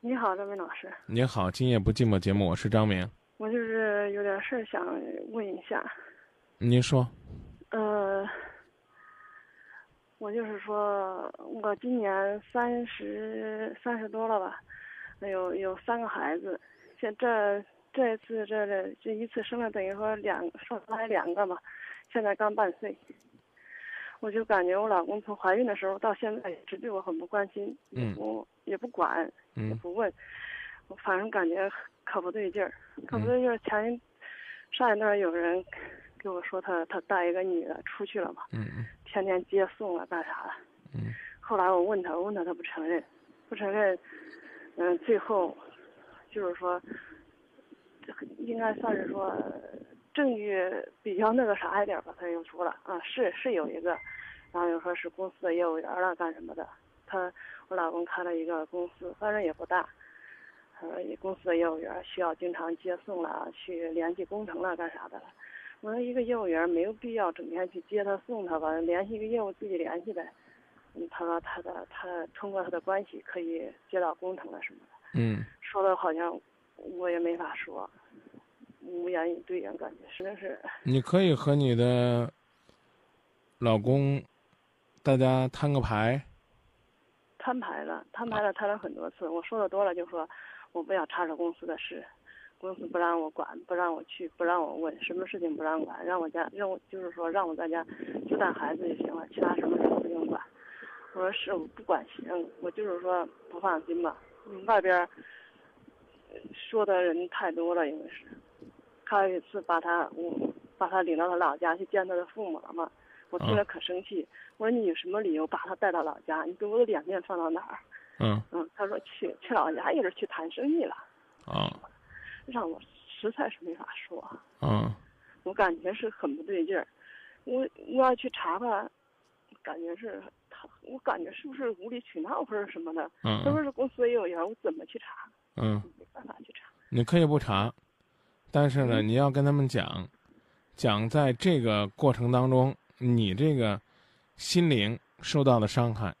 你好，张明老师。你好，今夜不寂寞节目，我是张明。我就是有点事儿想问一下。您说。呃，我就是说，我今年三十三十多了吧，有有三个孩子，现这这次这这这一次生了等于说两生来两个嘛，现在刚半岁。我就感觉我老公从怀孕的时候到现在一直对我很不关心，也不也不管，也不问，我反正感觉可不对劲儿，可不对劲儿。前上一段有人给我说他他带一个女的出去了嘛，天天接送啊干啥的。后来我问他，我问他他不承认，不承认，嗯，最后就是说应该算是说。证据比较那个啥一点吧，他又说了啊，是是有一个，然后又说是公司的业务员了干什么的，他我老公开了一个公司，反正也不大，呃，公司的业务员需要经常接送了，去联系工程了干啥的了。我说一个业务员没有必要整天去接他送他吧，联系一个业务自己联系呗。嗯，他说他的他通过他的关系可以接到工程了什么的。嗯。说的好像我也没法说。无言以对呀，感觉实在是。你可以和你的老公，大家摊个牌。摊牌了，摊牌了，摊了很多次。我说的多了，就说我不想插手公司的事，公司不让我管，不让我去，不让我问，什么事情不让管，让我家让我就是说让我在家就带孩子就行了，其他什么事不用管。我说是，我不管行，我就是说不放心吧。外边说的人太多了，因为是。他有一次把他，我把他领到他老家去见他的父母了嘛，我听了可生气。我说你有什么理由把他带到老家？你给我的脸面放到哪儿？嗯嗯，他说去去老家也是去谈生意了。啊，让我实在是没法说。嗯，我感觉是很不对劲儿。我我要去查吧，感觉是他，我感觉是不是无理取闹或者什么的？嗯，是不是公司业务员？我怎么去查？嗯，没办法去查。你可以不查。但是呢，你要跟他们讲，讲在这个过程当中，你这个心灵受到的伤害，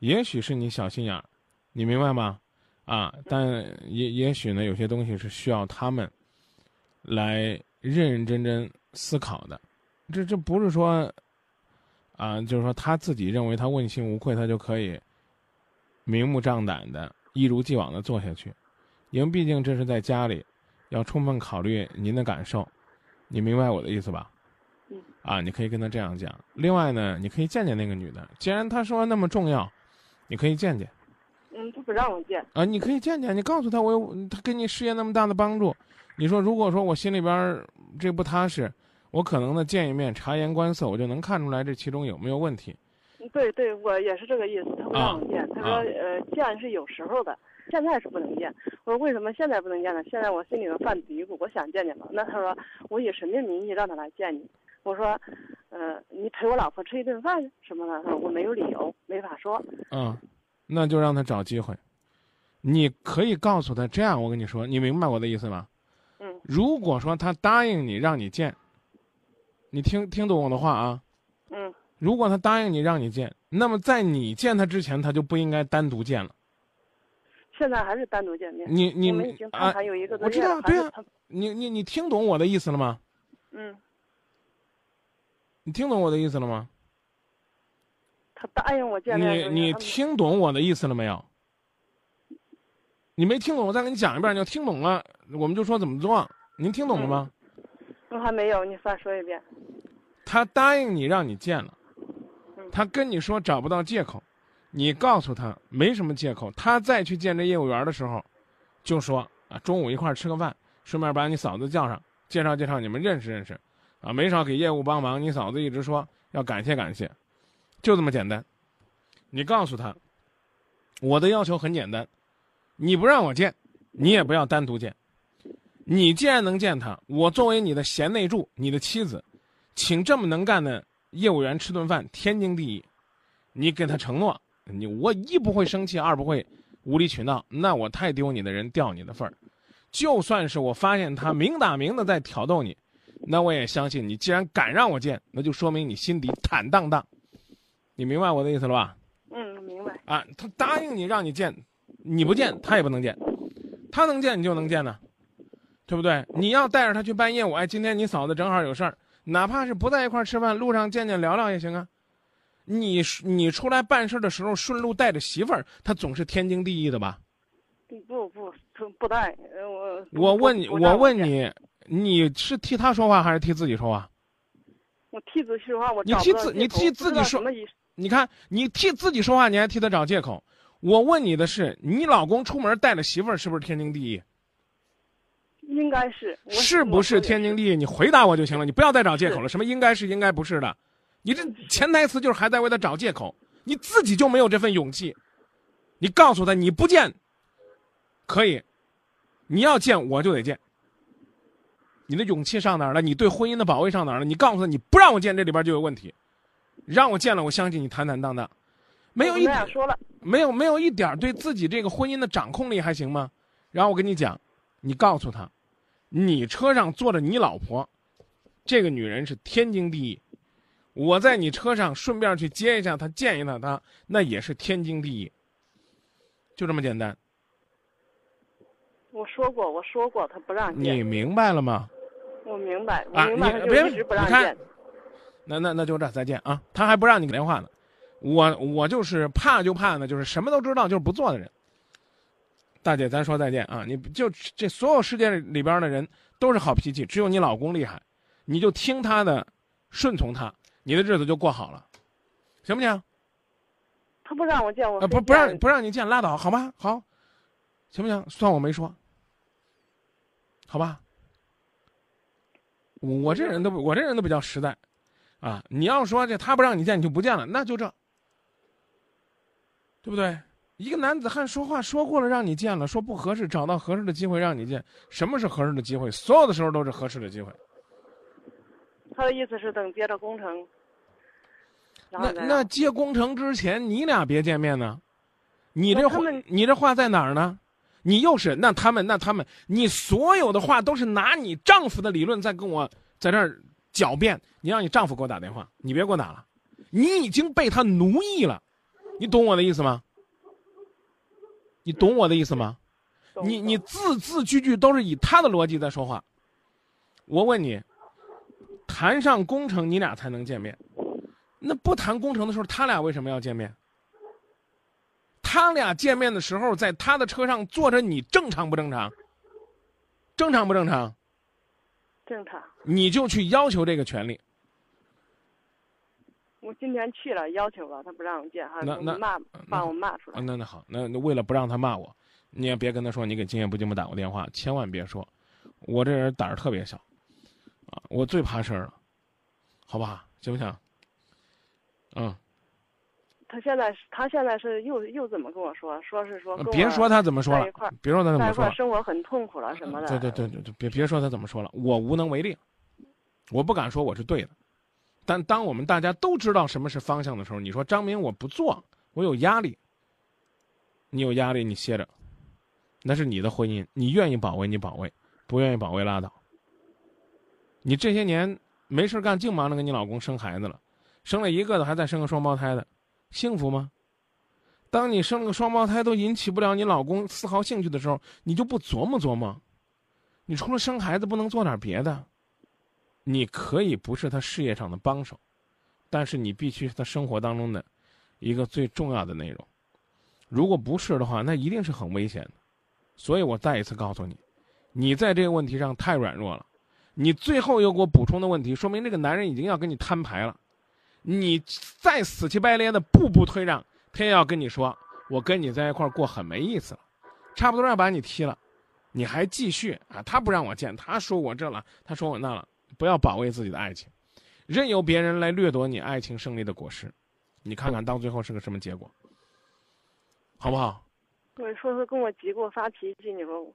也许是你小心眼儿，你明白吗？啊，但也也许呢，有些东西是需要他们来认认真真思考的。这这不是说啊，就是说他自己认为他问心无愧，他就可以明目张胆的一如既往的做下去，因为毕竟这是在家里。要充分考虑您的感受，你明白我的意思吧？嗯。啊，你可以跟他这样讲。另外呢，你可以见见那个女的。既然她说那么重要，你可以见见。嗯，他不让我见。啊，你可以见见。你告诉他，我有他给你事业那么大的帮助。你说，如果说我心里边这不踏实，我可能呢见一面，察言观色，我就能看出来这其中有没有问题。对对，我也是这个意思。他不让我见，他说呃，见是有时候的。现在是不能见，我说为什么现在不能见呢？现在我心里头犯嘀咕，我想见见嘛。那他说我以什么名义让他来见你？我说，呃，你陪我老婆吃一顿饭什么的。他说我没有理由，没法说。嗯，那就让他找机会。你可以告诉他这样，我跟你说，你明白我的意思吗？嗯。如果说他答应你让你见，你听听懂我的话啊？嗯。如果他答应你让你见，那么在你见他之前，他就不应该单独见了。现在还是单独见面。你你啊，有一个我知道，对啊。你你你听懂我的意思了吗？嗯。你听懂我的意思了吗？他答应我见面。你你听懂我的意思了没有？你没听懂，我再给你讲一遍。你要听懂了，我们就说怎么做。您听懂了吗？我还没有，你再说一遍。他答应你让你见了，他跟你说找不到借口。你告诉他没什么借口，他再去见这业务员的时候，就说啊，中午一块吃个饭，顺便把你嫂子叫上，介绍介绍你们认识认识，啊，没少给业务帮忙。你嫂子一直说要感谢感谢，就这么简单。你告诉他，我的要求很简单，你不让我见，你也不要单独见。你既然能见他，我作为你的贤内助，你的妻子，请这么能干的业务员吃顿饭，天经地义。你给他承诺。你我一不会生气，二不会无理取闹，那我太丢你的人掉你的份儿。就算是我发现他明打明的在挑逗你，那我也相信你。既然敢让我见，那就说明你心底坦荡荡。你明白我的意思了吧？嗯，明白。啊，他答应你让你见，你不见他也不能见，他能见你就能见呢，对不对？你要带着他去办业务，哎，今天你嫂子正好有事儿，哪怕是不在一块儿吃饭，路上见见聊聊也行啊。你你出来办事的时候顺路带着媳妇儿，他总是天经地义的吧？不不不不带，我我问你，我问你，你是替他说话还是替自己说话？我替自己说话，我你替自你替自己说，你看你替自己说话，你还替他找借口。我问你的是，你老公出门带着媳妇儿，是不是天经地义？应该是。是不是天经地义？你回答我就行了，你不要再找借口了。什么应该是，应该不是的？你这潜台词就是还在为他找借口，你自己就没有这份勇气。你告诉他你不见，可以，你要见我就得见。你的勇气上哪儿了？你对婚姻的保卫上哪儿了？你告诉他，你不让我见，这里边就有问题；让我见了，我相信你坦坦荡荡，没有一点说了，没有没有一点对自己这个婚姻的掌控力还行吗？然后我跟你讲，你告诉他，你车上坐着你老婆，这个女人是天经地义；我在你车上顺便去接一下他，见一下他，那也是天经地义。就这么简单。我说过，我说过，他不让见。你明白了吗？我明白，我明白，就一直不让见。那那那就这，再见啊！他还不让你给电话呢。我我就是怕就怕呢，就是什么都知道就是不做的人。大姐，咱说再见啊！你就这所有世界里边的人都是好脾气，只有你老公厉害，你就听他的，顺从他，你的日子就过好了，行不行？他不让我见我。不不让不让你见，拉倒，好吧？好，行不行？算我没说，好吧？我这人都我这人都比较实在，啊，你要说这他不让你见你就不见了，那就这，对不对？一个男子汉说话说过了让你见了，说不合适，找到合适的机会让你见。什么是合适的机会？所有的时候都是合适的机会。他的意思是等接着工程，那那接工程之前你俩别见面呢？你这话你这话在哪儿呢？你又是那他们那他们，你所有的话都是拿你丈夫的理论在跟我在这儿狡辩。你让你丈夫给我打电话，你别给我打了，你已经被他奴役了，你懂我的意思吗？你懂我的意思吗？你你字字句句都是以他的逻辑在说话。我问你，谈上工程你俩才能见面，那不谈工程的时候他俩为什么要见面？他俩见面的时候，在他的车上坐着你，正常不正常？正常不正常？正常。你就去要求这个权利。我今天去了，要求了，他不让我见，还骂，把我骂出来。那那好，那那为了不让他骂我，你也别跟他说你给今夜不寂寞打过电话，千万别说。我这人胆儿特别小，啊，我最怕事儿了，好不好？行不行？嗯。他现在是，他现在是又又怎么跟我说？说是说别说他怎么说了，别说他怎么说，生活很痛苦了什么的。对对对对对，别别说他怎么说了，我无能为力，我不敢说我是对的，但当我们大家都知道什么是方向的时候，你说张明我不做，我有压力。你有压力你歇着，那是你的婚姻，你愿意保卫你保卫，不愿意保卫拉倒。你这些年没事干，净忙着给你老公生孩子了，生了一个的，还在生个双胞胎的。幸福吗？当你生了个双胞胎都引起不了你老公丝毫兴趣的时候，你就不琢磨琢磨？你除了生孩子不能做点别的？你可以不是他事业上的帮手，但是你必须是他生活当中的一个最重要的内容。如果不是的话，那一定是很危险的。所以我再一次告诉你，你在这个问题上太软弱了。你最后又给我补充的问题，说明这个男人已经要跟你摊牌了。你再死乞白赖的步步退让，他也要跟你说：“我跟你在一块儿过很没意思了，差不多要把你踢了，你还继续啊？他不让我见，他说我这了，他说我那了，不要保卫自己的爱情，任由别人来掠夺你爱情胜利的果实，你看看到最后是个什么结果，好不好？”我说是跟我急，给我发脾气，你说我，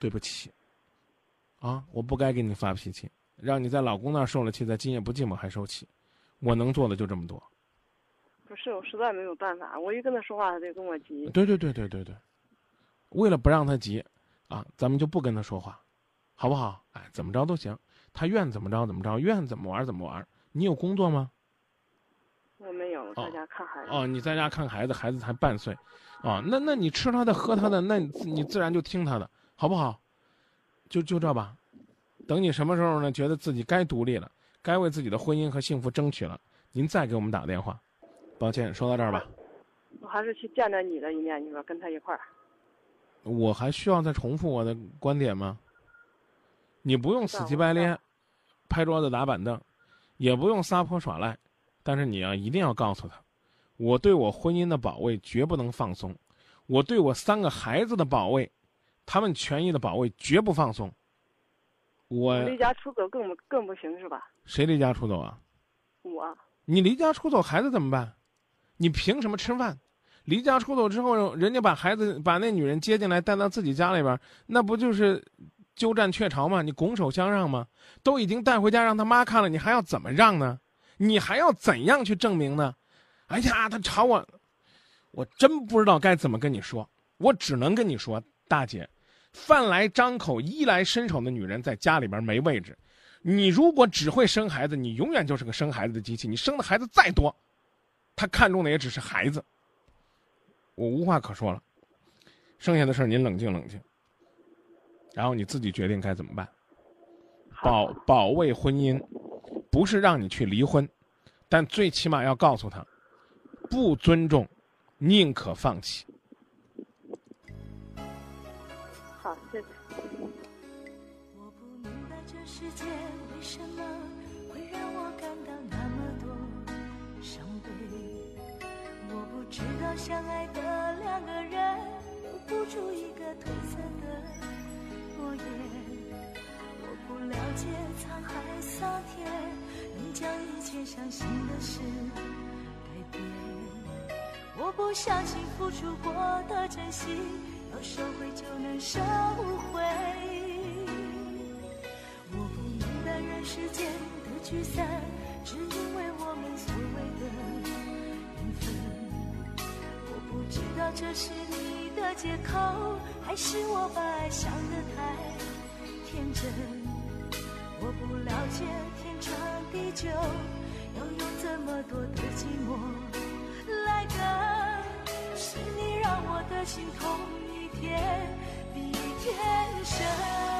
对不起，啊，我不该给你发脾气。让你在老公那儿受了气，在今夜不寂寞还受气，我能做的就这么多。不是，我实在没有办法，我一跟他说话，他就跟我急。对对对对对对，为了不让他急，啊，咱们就不跟他说话，好不好？哎，怎么着都行，他愿怎么着怎么着，愿怎么玩怎么玩。你有工作吗？我没有在家看孩子。哦，你在家看孩子，孩子才半岁，哦，那那你吃他的喝他的，那你你自然就听他的，好不好？就就这吧，等你什么时候呢？觉得自己该独立了，该为自己的婚姻和幸福争取了，您再给我们打电话。抱歉，说到这儿吧。我还是去见着你的一面，你说跟他一块儿。我还需要再重复我的观点吗？你不用死乞白赖，拍桌子打板凳，也不用撒泼耍赖，但是你要一定要告诉他，我对我婚姻的保卫绝不能放松，我对我三个孩子的保卫，他们权益的保卫绝不放松。我离家出走更更不行是吧？谁离家出走啊？我。你离家出走，孩子怎么办？你凭什么吃饭？离家出走之后，人家把孩子把那女人接进来，带到自己家里边，那不就是鸠占鹊巢吗？你拱手相让吗？都已经带回家让他妈看了，你还要怎么让呢？你还要怎样去证明呢？哎呀，他吵我，我真不知道该怎么跟你说。我只能跟你说，大姐，饭来张口、衣来伸手的女人在家里边没位置。你如果只会生孩子，你永远就是个生孩子的机器。你生的孩子再多，他看中的也只是孩子。我无话可说了，剩下的事儿您冷静冷静，然后你自己决定该怎么办。保保卫婚姻，不是让你去离婚，但最起码要告诉他，不尊重，宁可放弃。世界为什么会让我感到那么多伤悲。我不知道相爱的两个人留不住一个褪色的诺言。我不了解沧海桑田，能将一切伤心的事改变。我不相信付出过的真心，要收回就能收回。知道这是你的借口，还是我把爱想得太天真。我不了解天长地久，要用这么多的寂寞来等，是你让我的心痛一天比一天深。